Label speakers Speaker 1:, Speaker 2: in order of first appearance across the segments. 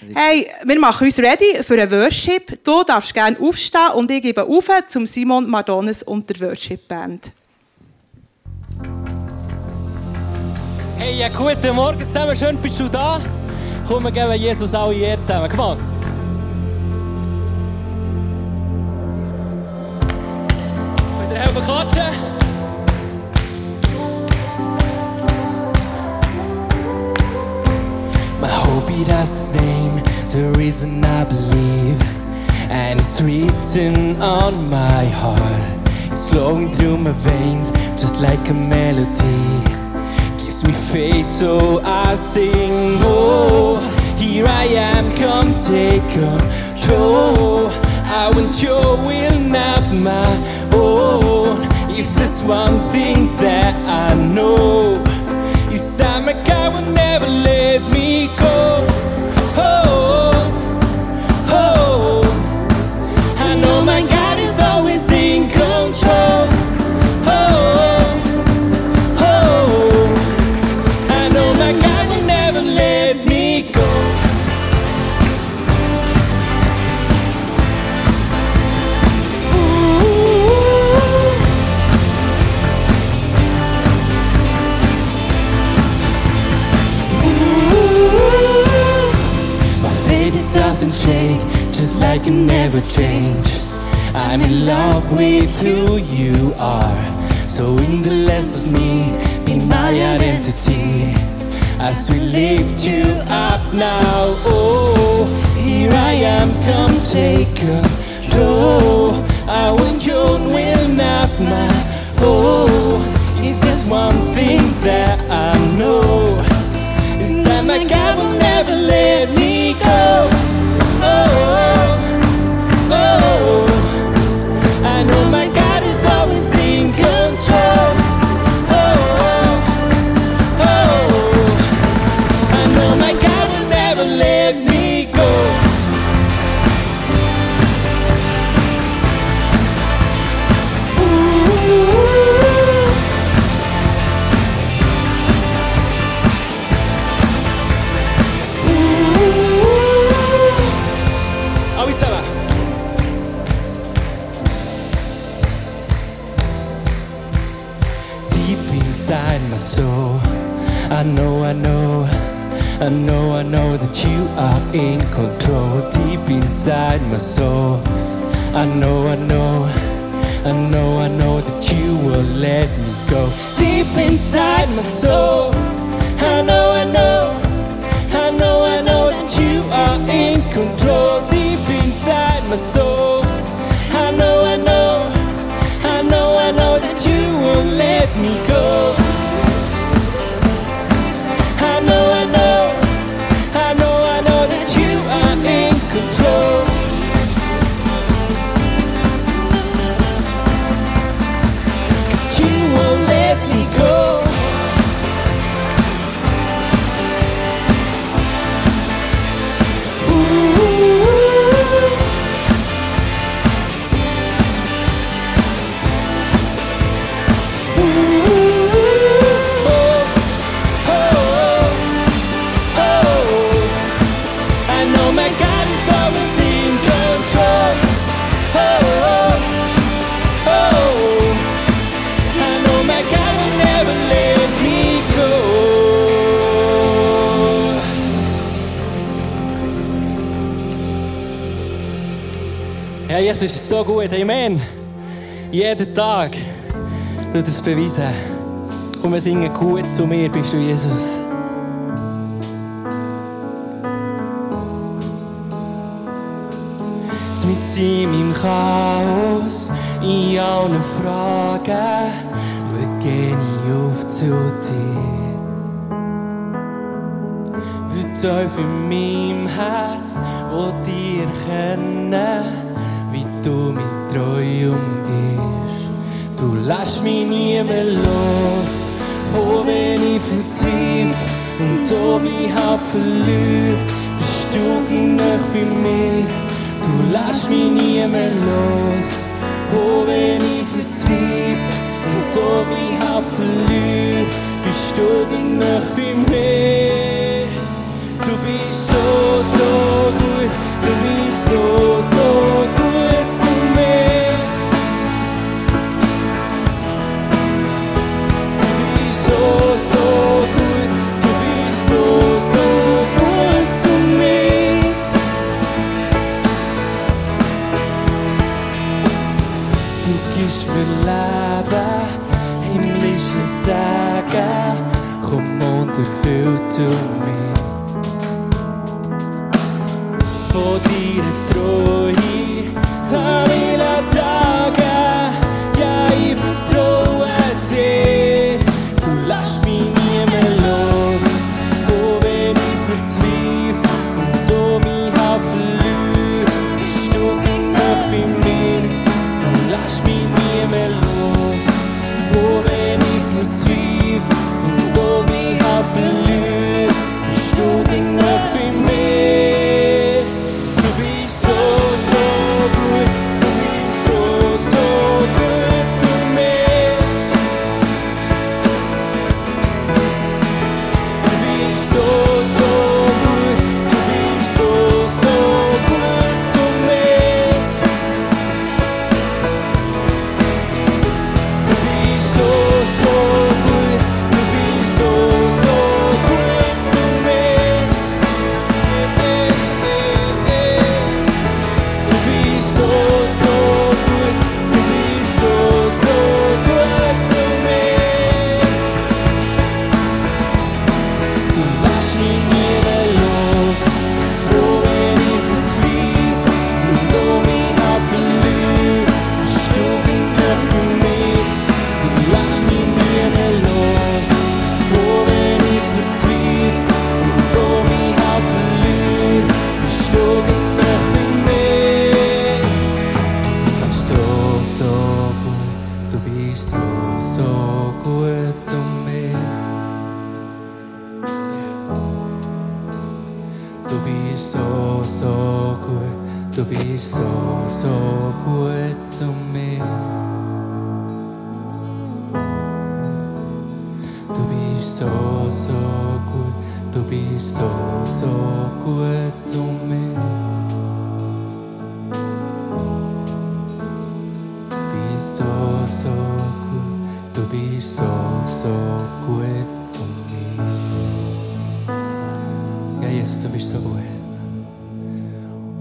Speaker 1: Hey, wir machen uns ready für einen Worship. Du darfst gerne aufstehen und ich gebe auf zum Simon Madones und der Worship Band.
Speaker 2: Hey, ja, guten Morgen zusammen, schön bist du da. Komm, wir geben Jesus alle Ehre zusammen. Komm on. Ihr helfen klatschen? It has name, the reason I believe. And it's written on my heart. It's flowing through my veins, just like a melody. Gives me faith, so I sing. Oh, here I am, come take control. I want your will, not my own. If there's one thing that I know, is that my God will never let me go. It never change. I'm in love with who you are. So in the less of me, be my identity. As we lift you up now, oh, here I am, come take control. I want your will, not my oh. It's just one thing that I know. It's that my God will never let I know, I know that you are in control. Deep inside my soul, I know, I know, I know, I know that you will let me go. Deep inside my soul, I know, I know. I know, I know that you are in control deep inside my soul. I know, I know, I know, I know that you won't let me go. Jesus ist so gut. Amen. Jeden Tag tut es beweisen. Komm, wir singen gut zu mir, bist du Jesus. Mit ihm im Chaos, in allen Fragen, schau ich auf zu dir. Tief in meinem Herz, wo dir erkennen, wie du mich treu umgehst. Du lässt mich nie mehr los, oh wenn ich verzweifle und da mich hab verliere, bist du genau bei mir. Du lässt mich nie mehr los, oh wenn ich verzweifle und da mich hab verliere, bist du genau bei mir. Du bist so, so Ja, zu mir. Du bist so, so gut, du bist so, so gut zu mir. Du bist so, so gut, du bist so, so gut.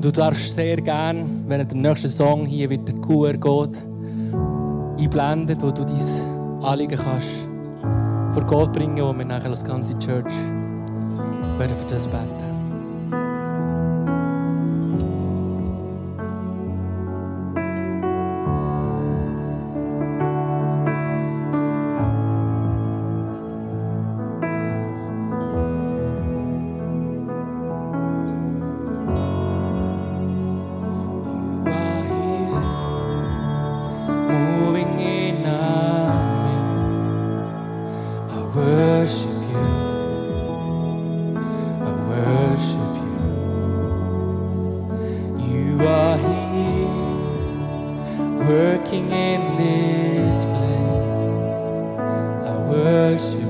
Speaker 2: Du darfst sehr gerne, wenn der nächsten Song hier wieder QR geht, einblenden, wo du dein Anliegen kannst vor Gott bringen, wo wir nachher das ganze Church werden für das beten. working in this place. I worship.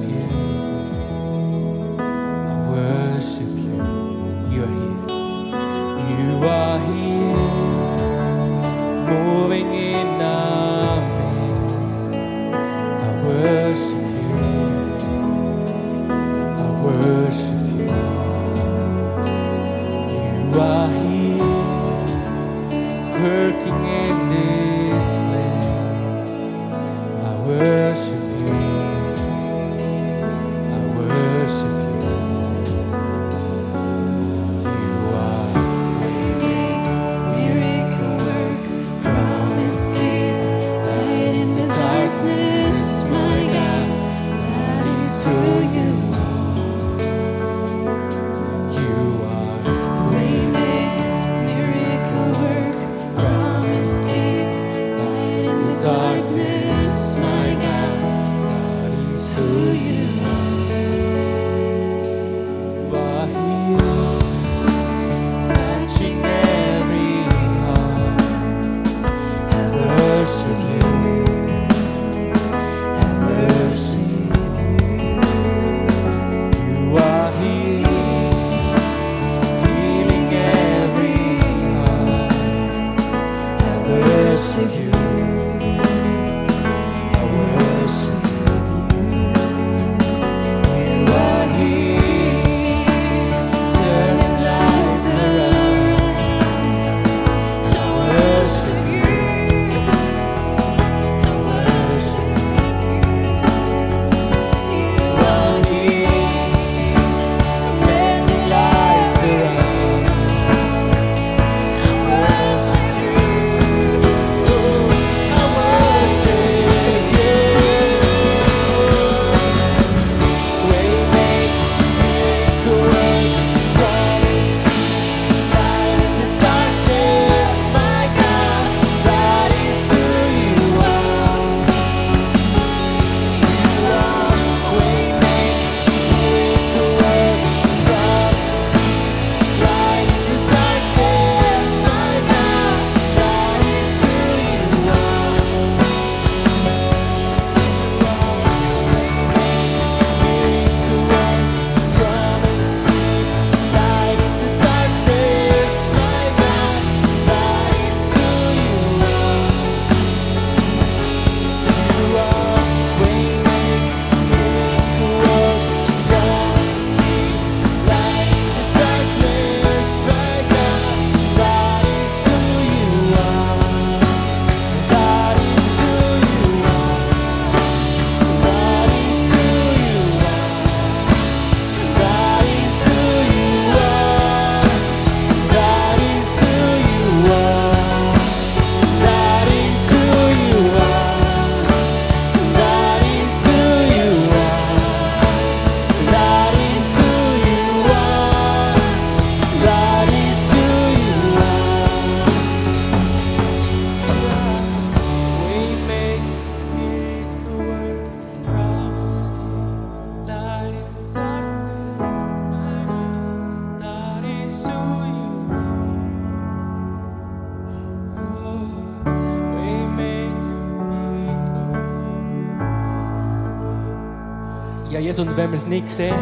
Speaker 2: Jesus, und wenn wir es nicht sehen,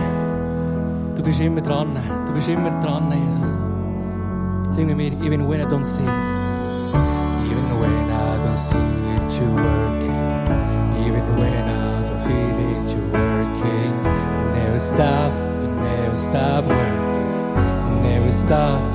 Speaker 2: du bist immer dran. Du bist immer dran, Jesus. Singen wir, even when I don't see. Even when I don't see it, you work. Even when I don't feel it, you're working. Never stop, never stop working. Never stop.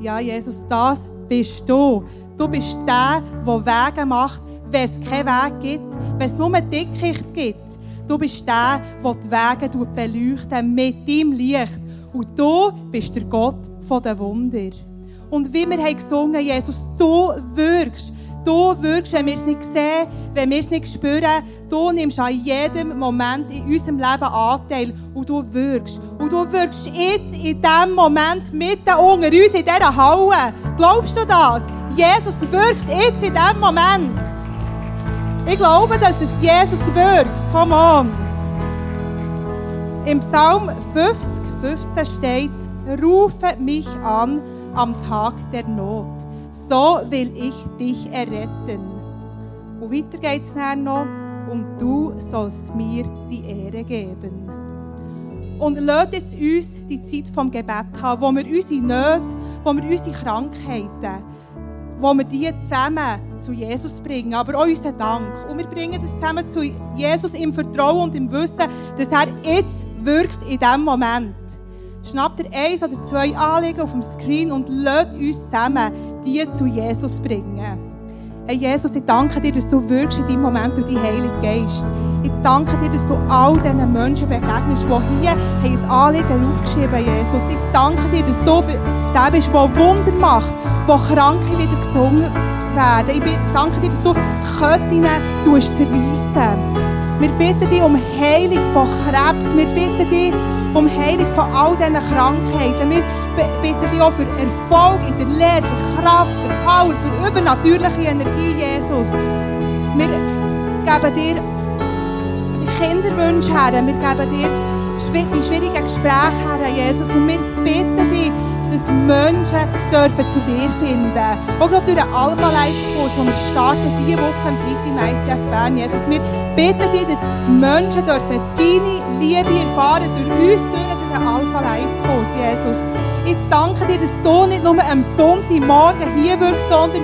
Speaker 1: Ja, Jesus, das bist du. Du bist der, der Wege macht, wenn es keinen Weg gibt, wenn es nur Dickicht gibt. Du bist der, der die Wege beleuchtet mit deinem Licht. Und du bist der Gott der Wunder. Und wie wir haben gesungen Jesus, du wirkst. Du wirkst, wenn wir es nicht sehen, wenn wir es nicht spüren. Du nimmst an jedem Moment in unserem Leben Anteil und du wirkst. Und du wirkst jetzt in diesem Moment mitten unter uns, in dieser Halle. Glaubst du das? Jesus wirkt jetzt in diesem Moment. Ich glaube, dass es Jesus wirkt. Come on. Im Psalm 50, 15 steht, rufe mich an am Tag der Not. So will ich dich erretten. Und weiter geht es noch. Und du sollst mir die Ehre geben. Und lasst jetzt uns die Zeit vom Gebet haben, wo wir unsere Nöte, wo wir unsere Krankheiten, wo wir die zusammen zu Jesus bringen, aber auch unseren Dank. Und wir bringen das zusammen zu Jesus im Vertrauen und im Wissen, dass er jetzt wirkt in diesem Moment. Schnappt ihr eins oder zwei Anliegen auf dem Screen und lasst uns zusammen die zu Jesus bringen. Hey Jesus, ich danke dir, dass du wirkst in deinem Moment durch den Heiligen Geist. Ich danke dir, dass du all diesen Menschen begegnest, die hier ein Anliegen aufgeschrieben haben, Jesus. Ich danke dir, dass du der bist, der Wunder macht, wo Kranke wieder gesungen werden. Ich danke dir, dass du Ketten zerreissen Wir bitten dich um Heilung von Krebs. Wir bitten dich um Heilung von all diesen Krankheiten. Wir bitten dich auch für Erfolg in der Lehre, für Kraft, für Power, für übernatürliche Energie, Jesus. Wir geben dir die Kinderwünsche her. Wir geben dir die schwierigen Gespräche her, Jesus. Und wir bitten dich, dass Menschen dürfen zu dir finden dürfen. Auch gerade durch den Alpha-Life-Kurs, den wir starten diese Woche am Freitag im ICF Bern. Jesus, wir bitten dich, dass Menschen dürfen deine Liebe erfahren durch uns, durch den Alpha-Life-Kurs, Jesus. Ich danke dir, dass du nicht nur am Sonntagmorgen hier wirkst, sondern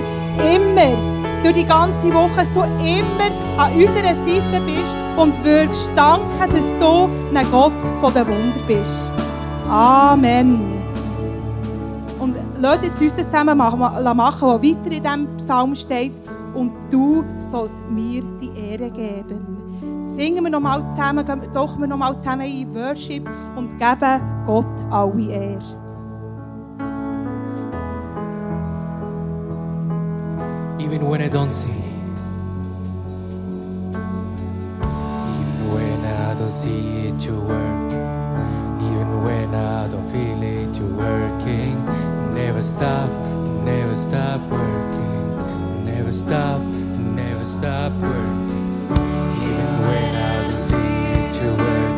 Speaker 1: immer, durch die ganze Woche, dass du immer an unserer Seite bist und wirkst. Danke, dass du ein Gott von der Wunder bist. Amen. Lasst jetzt uns zusammen machen, was weiter in diesem Psalm steht. Und du sollst mir die Ehre geben. Singen wir nochmal zusammen, tauchen wir nochmal zusammen in Worship und geben Gott alle Ehre.
Speaker 2: even when I don't see. Even when I don't see it, you work. Stop, never stop working. Never stop, never stop working. Even when I don't see it, you work.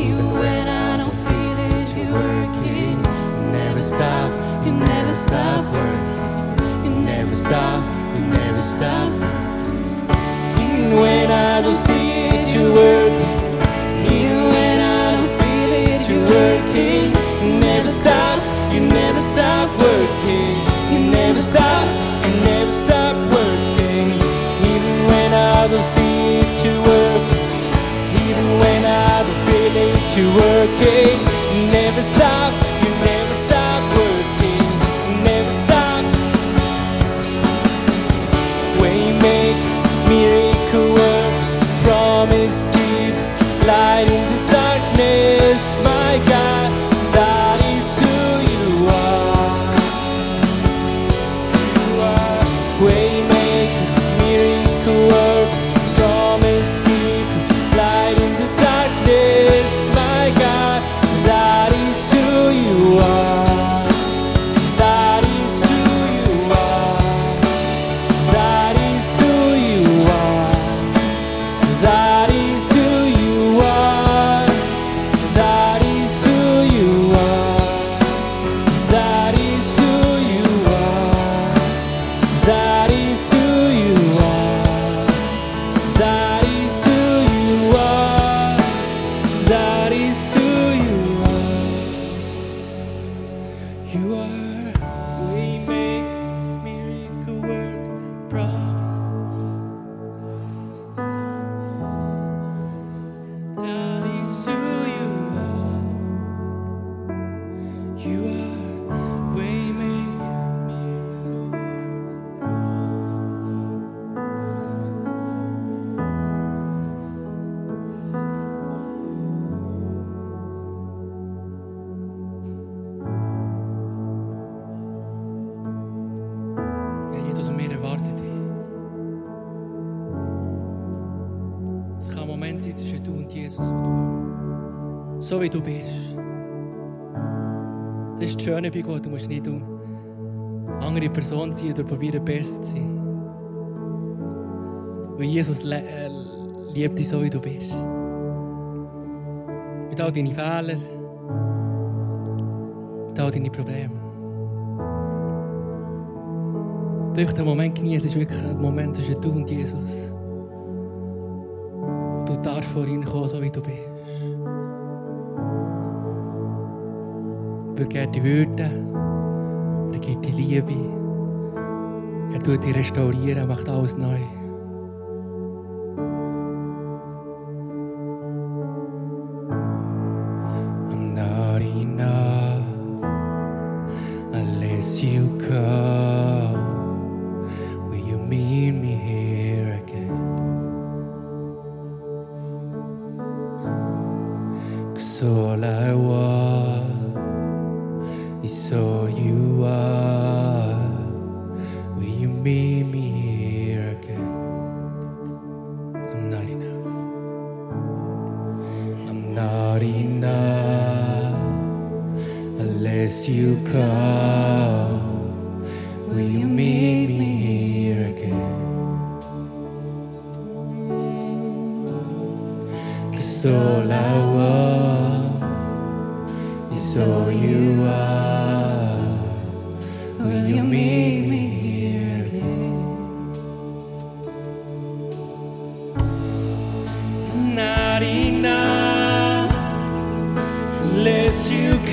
Speaker 3: Even when I don't feel it,
Speaker 2: You're
Speaker 3: you're
Speaker 2: working. Never stop,
Speaker 3: You never stop
Speaker 2: working.
Speaker 3: You
Speaker 2: never stop, you never stop. Even when I don't see it, you work. To you're working never stop. You are wie du bist. Das ist das Schöne bei Gott. Du musst nicht um andere Person sein oder probieren, besser zu sein. Weil Jesus äh, liebt dich so, wie du bist. Mit all deinen Fehlern, mit all deinen Problemen. durch den Moment genießt, ist wirklich ein Moment zwischen du und Jesus. Und du darfst vor ihn kommen, so wie du bist. Er gibt die Würde, er gibt die Liebe, er tut dich restaurieren, er macht alles neu.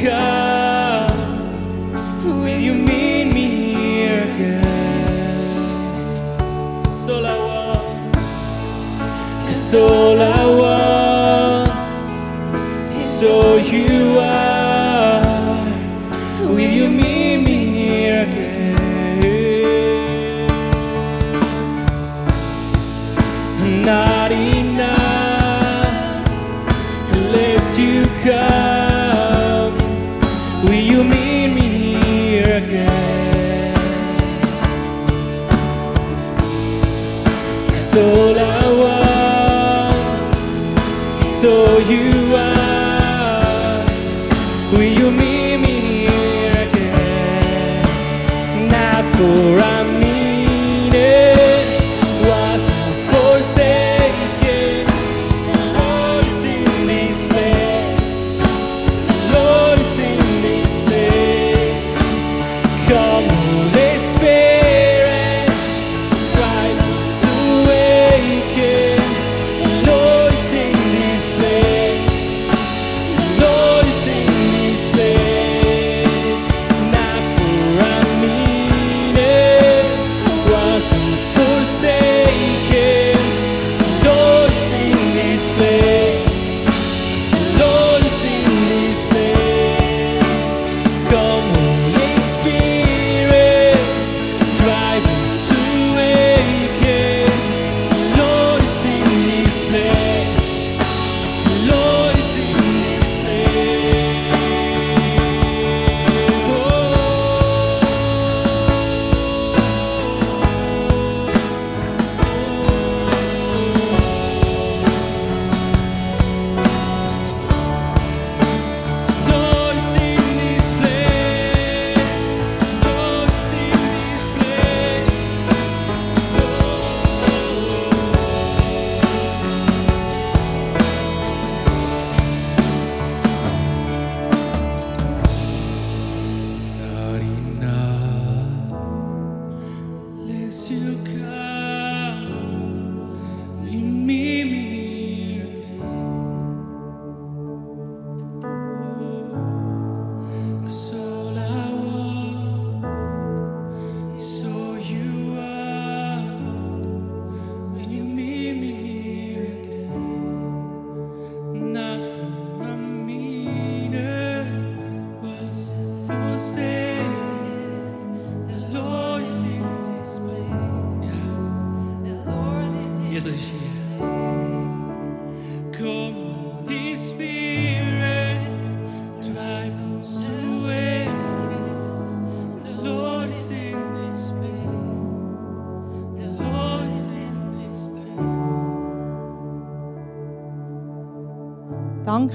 Speaker 2: Come. Will you meet me here again?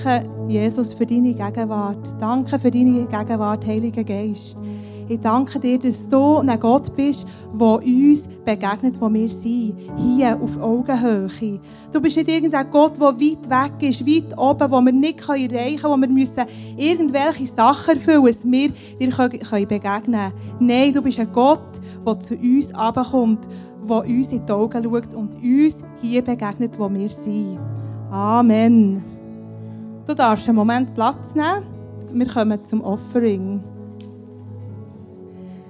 Speaker 1: Danke, Jesus, für deine Gegenwart. Danke für deine Gegenwart, Heiliger Geist. Ich danke dir, dass du ein Gott bist, der uns begegnet, wo wir sind. Hier auf Augenhöhe. Du bist nicht irgendein Gott, der weit weg ist, weit oben, wo wir nicht erreichen können, wo wir müssen irgendwelche Sachen erfüllen müssen, dass wir dir begegnen können. Nein, du bist ein Gott, der zu uns herabkommt, der uns in die Augen schaut und uns hier begegnet, wo wir sind. Amen. Du darfst einen Moment Platz nehmen. Wir kommen zum Offering.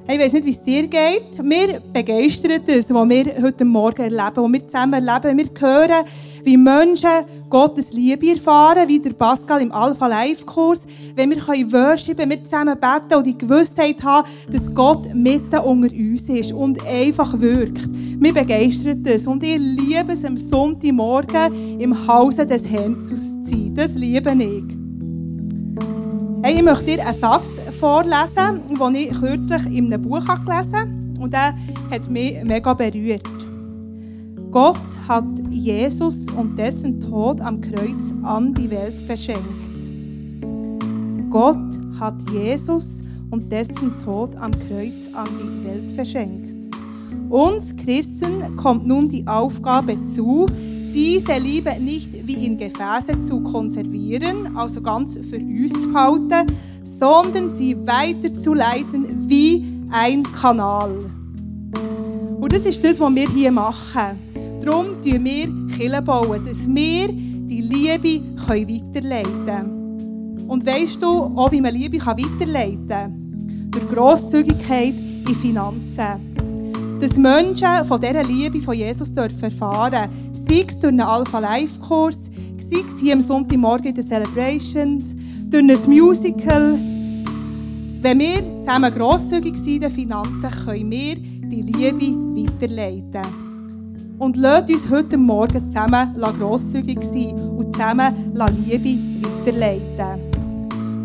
Speaker 1: Hey, ich weiß nicht, wie es dir geht. Mir begeistert es, was wir heute Morgen erleben, was wir zusammen erleben. Wir hören, wie Menschen Gottes Liebe erfahren, wie der Pascal im Alpha Life Kurs, wenn wir können worshipen, wir zusammen beten und die Gewissheit haben, dass Gott mitten unter uns ist und einfach wirkt. Mir begeistert es und ich liebe es, am Sonntagmorgen im Hause des Herrn zu sein. Das liebe ich. Hey, ich möchte dir einen Satz vorlesen, den ich kürzlich in einem Buch gelesen habe. Und der hat mich mega berührt. Gott hat Jesus und dessen Tod am Kreuz an die Welt verschenkt. Gott hat Jesus und dessen Tod am Kreuz an die Welt verschenkt. Uns Christen kommt nun die Aufgabe zu, diese Liebe nicht wie in Gefäße zu konservieren, also ganz für uns zu halten, sondern sie weiterzuleiten wie ein Kanal. Und das ist das, was wir hier machen. Darum bauen wir Kirchen bauen, dass wir die Liebe weiterleiten können. Und weißt du, auch wie man Liebe weiterleiten kann? Durch Grosszügigkeit in Finanzen. Dass Menschen von dieser Liebe von Jesus dürfen erfahren sei es durch einen Alpha-Life-Kurs, sei es hier am Sonntagmorgen in den Celebrations, durch ein Musical. Wenn wir zusammen grosszügig sind in den Finanzen, können wir die Liebe weiterleiten. Und lasst uns heute Morgen zusammen grosszügig sein und zusammen Liebe weiterleiten.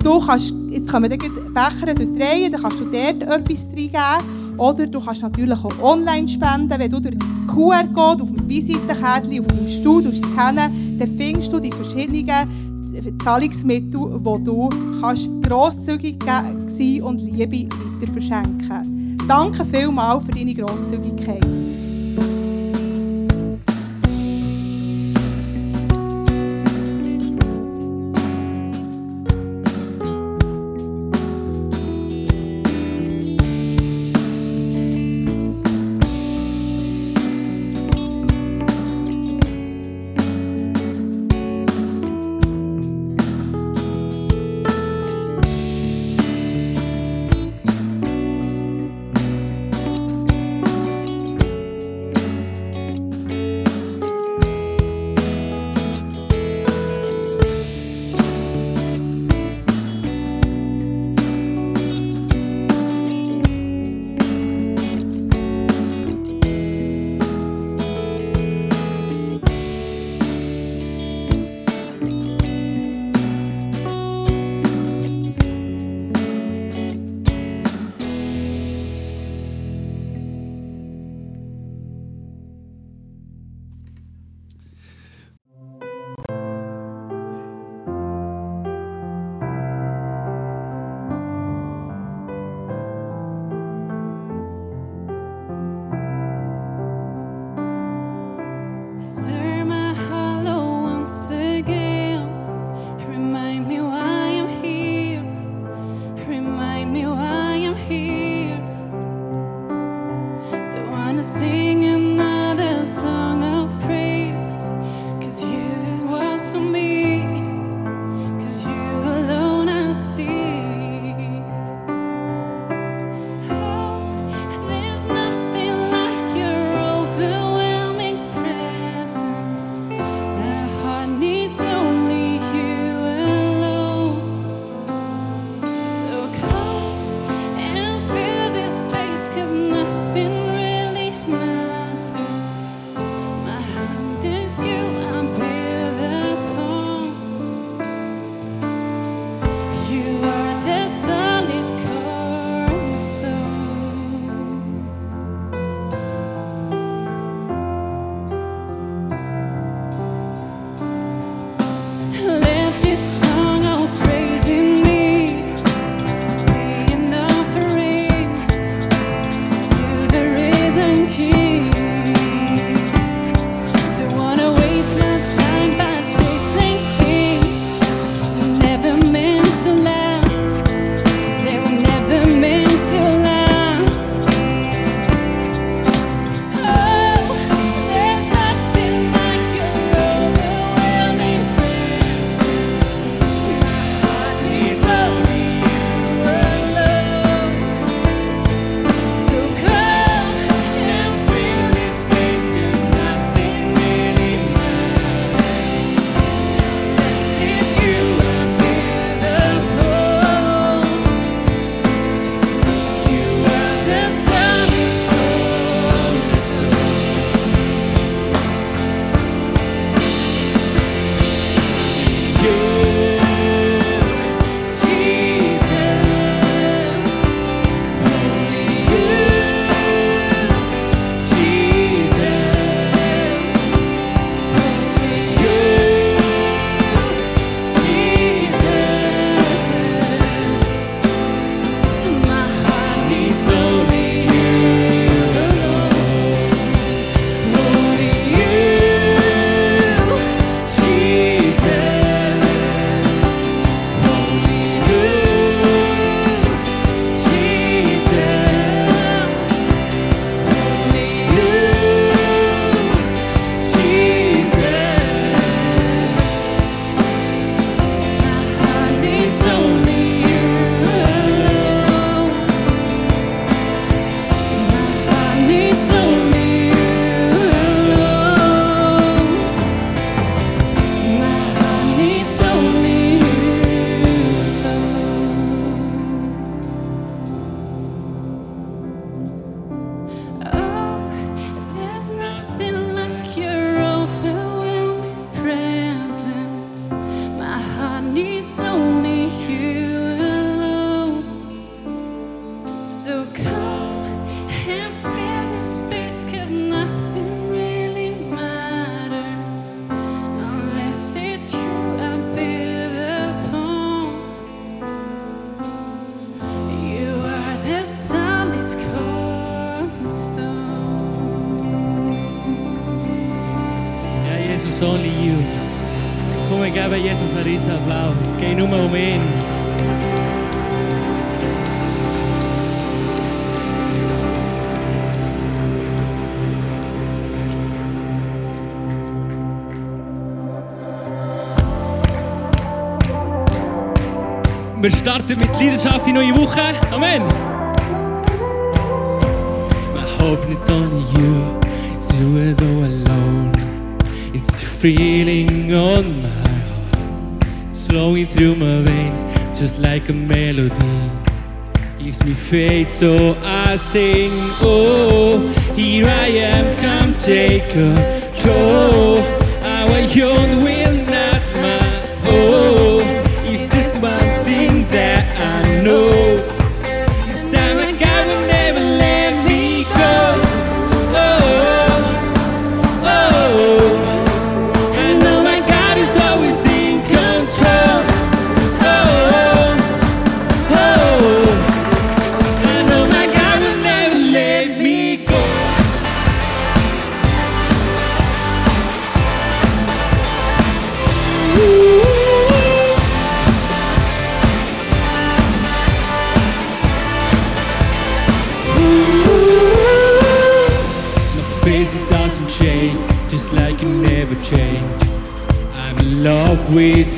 Speaker 1: Du kannst, jetzt können wir den Becher durchdrehen, dann kannst du dort etwas reingeben. Oder du kannst natürlich auch online spenden. Wenn du den QR-Code auf dem Visitenkärtchen auf deinem Stuhl scannen dann findest du die verschiedenen Zahlungsmittel, wo du kannst grosszügig sein und Liebe weiter verschenken. Danke vielmals für deine Grosszügigkeit.
Speaker 2: Jesus einen riesen Applaus. Es geht nur um ihn. Wir starten mit Leidenschaft in neue Woche. Amen. My hope it's only you, it's you though alone. It's feeling on my heart, flowing through my veins, just like a melody. Gives me faith, so I sing. Oh, here I am, come take control. Our young will not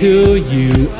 Speaker 2: who you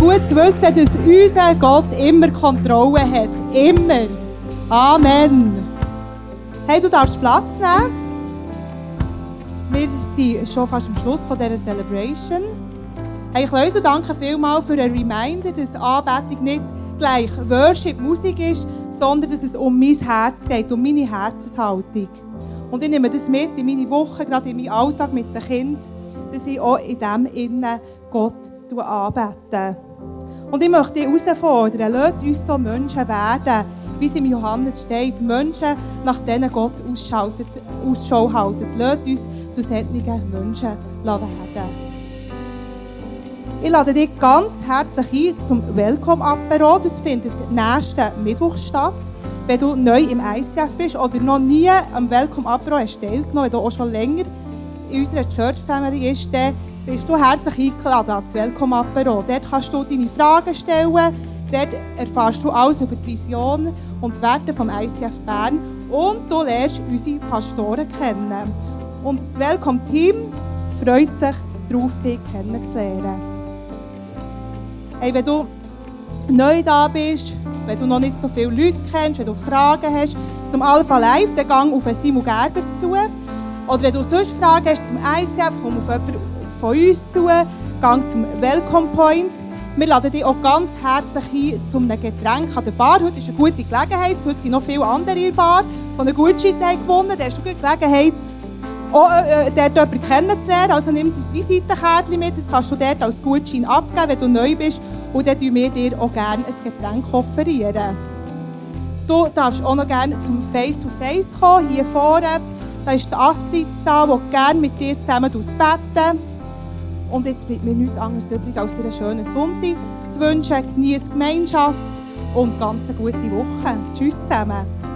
Speaker 1: gut zu wissen, dass unser Gott immer Kontrolle hat. Immer. Amen. Hey, du darfst Platz nehmen. Wir sind schon fast am Schluss von dieser Celebration. Hey, Kleusel, danke vielmals für einen Reminder, dass Anbetung nicht gleich Worship-Musik ist, sondern dass es um mein Herz geht, um meine Herzenshaltung. Und ich nehme das mit in meine Woche, gerade in meinen Alltag mit den Kindern, dass ich auch in dem Innen Gott anbete. Und ich möchte dich herausfordern, lasst uns so Menschen werden, wie es im Johannes steht, Menschen, nach denen Gott Ausschau halten. Lasst uns zu solchen Menschen werden. Ich lade dich ganz herzlich ein zum Welcome-Apero. Das findet nächsten Mittwoch statt. Wenn du neu im ICF bist oder noch nie am Welcome-Apero hast teilgenommen, wenn du auch schon länger in unserer Church-Family bist, dann bist du herzlich eingeladen ans Welcome-Apero. Dort kannst du deine Fragen stellen, Dort erfährst du alles über die Vision und die Werte vom ICF Bern und du lernst unsere Pastoren kennen. Und das Welcome-Team freut sich darauf, dich kennenzulernen. Hey, wenn du neu da bist, wenn du noch nicht so viele Leute kennst, wenn du Fragen hast zum Alpha Live, dann gang auf Simon Gerber zu. Oder wenn du sonst Fragen hast zum ICF, komm auf jemanden von uns zu, gang zum Welcome Point. Wir laden dich auch ganz herzlich ein zu einem Getränk an der Bar. Heute ist eine gute Gelegenheit. Heute sind noch viele andere in der Bar, die einen Gutschein haben gewonnen haben. Da hast du die Gelegenheit, auch äh, äh, dort jemanden kennenzulernen. Also nimm dein Visitenkärtchen mit, das kannst du dort als Gutschein abgeben, wenn du neu bist. Und dann offerieren wir dir auch gerne ein Getränk. Offerieren. Du darfst auch noch gerne zum Face-to-Face -face kommen, hier vorne. Da ist die Astrid da, die gerne mit dir zusammen beten Und jetzt bleibt mir nichts anderes übrig, als dir einen schönen Sonntag zu wünschen. Genieße Gemeinschaft und ganz eine gute Woche. Tschüss zusammen.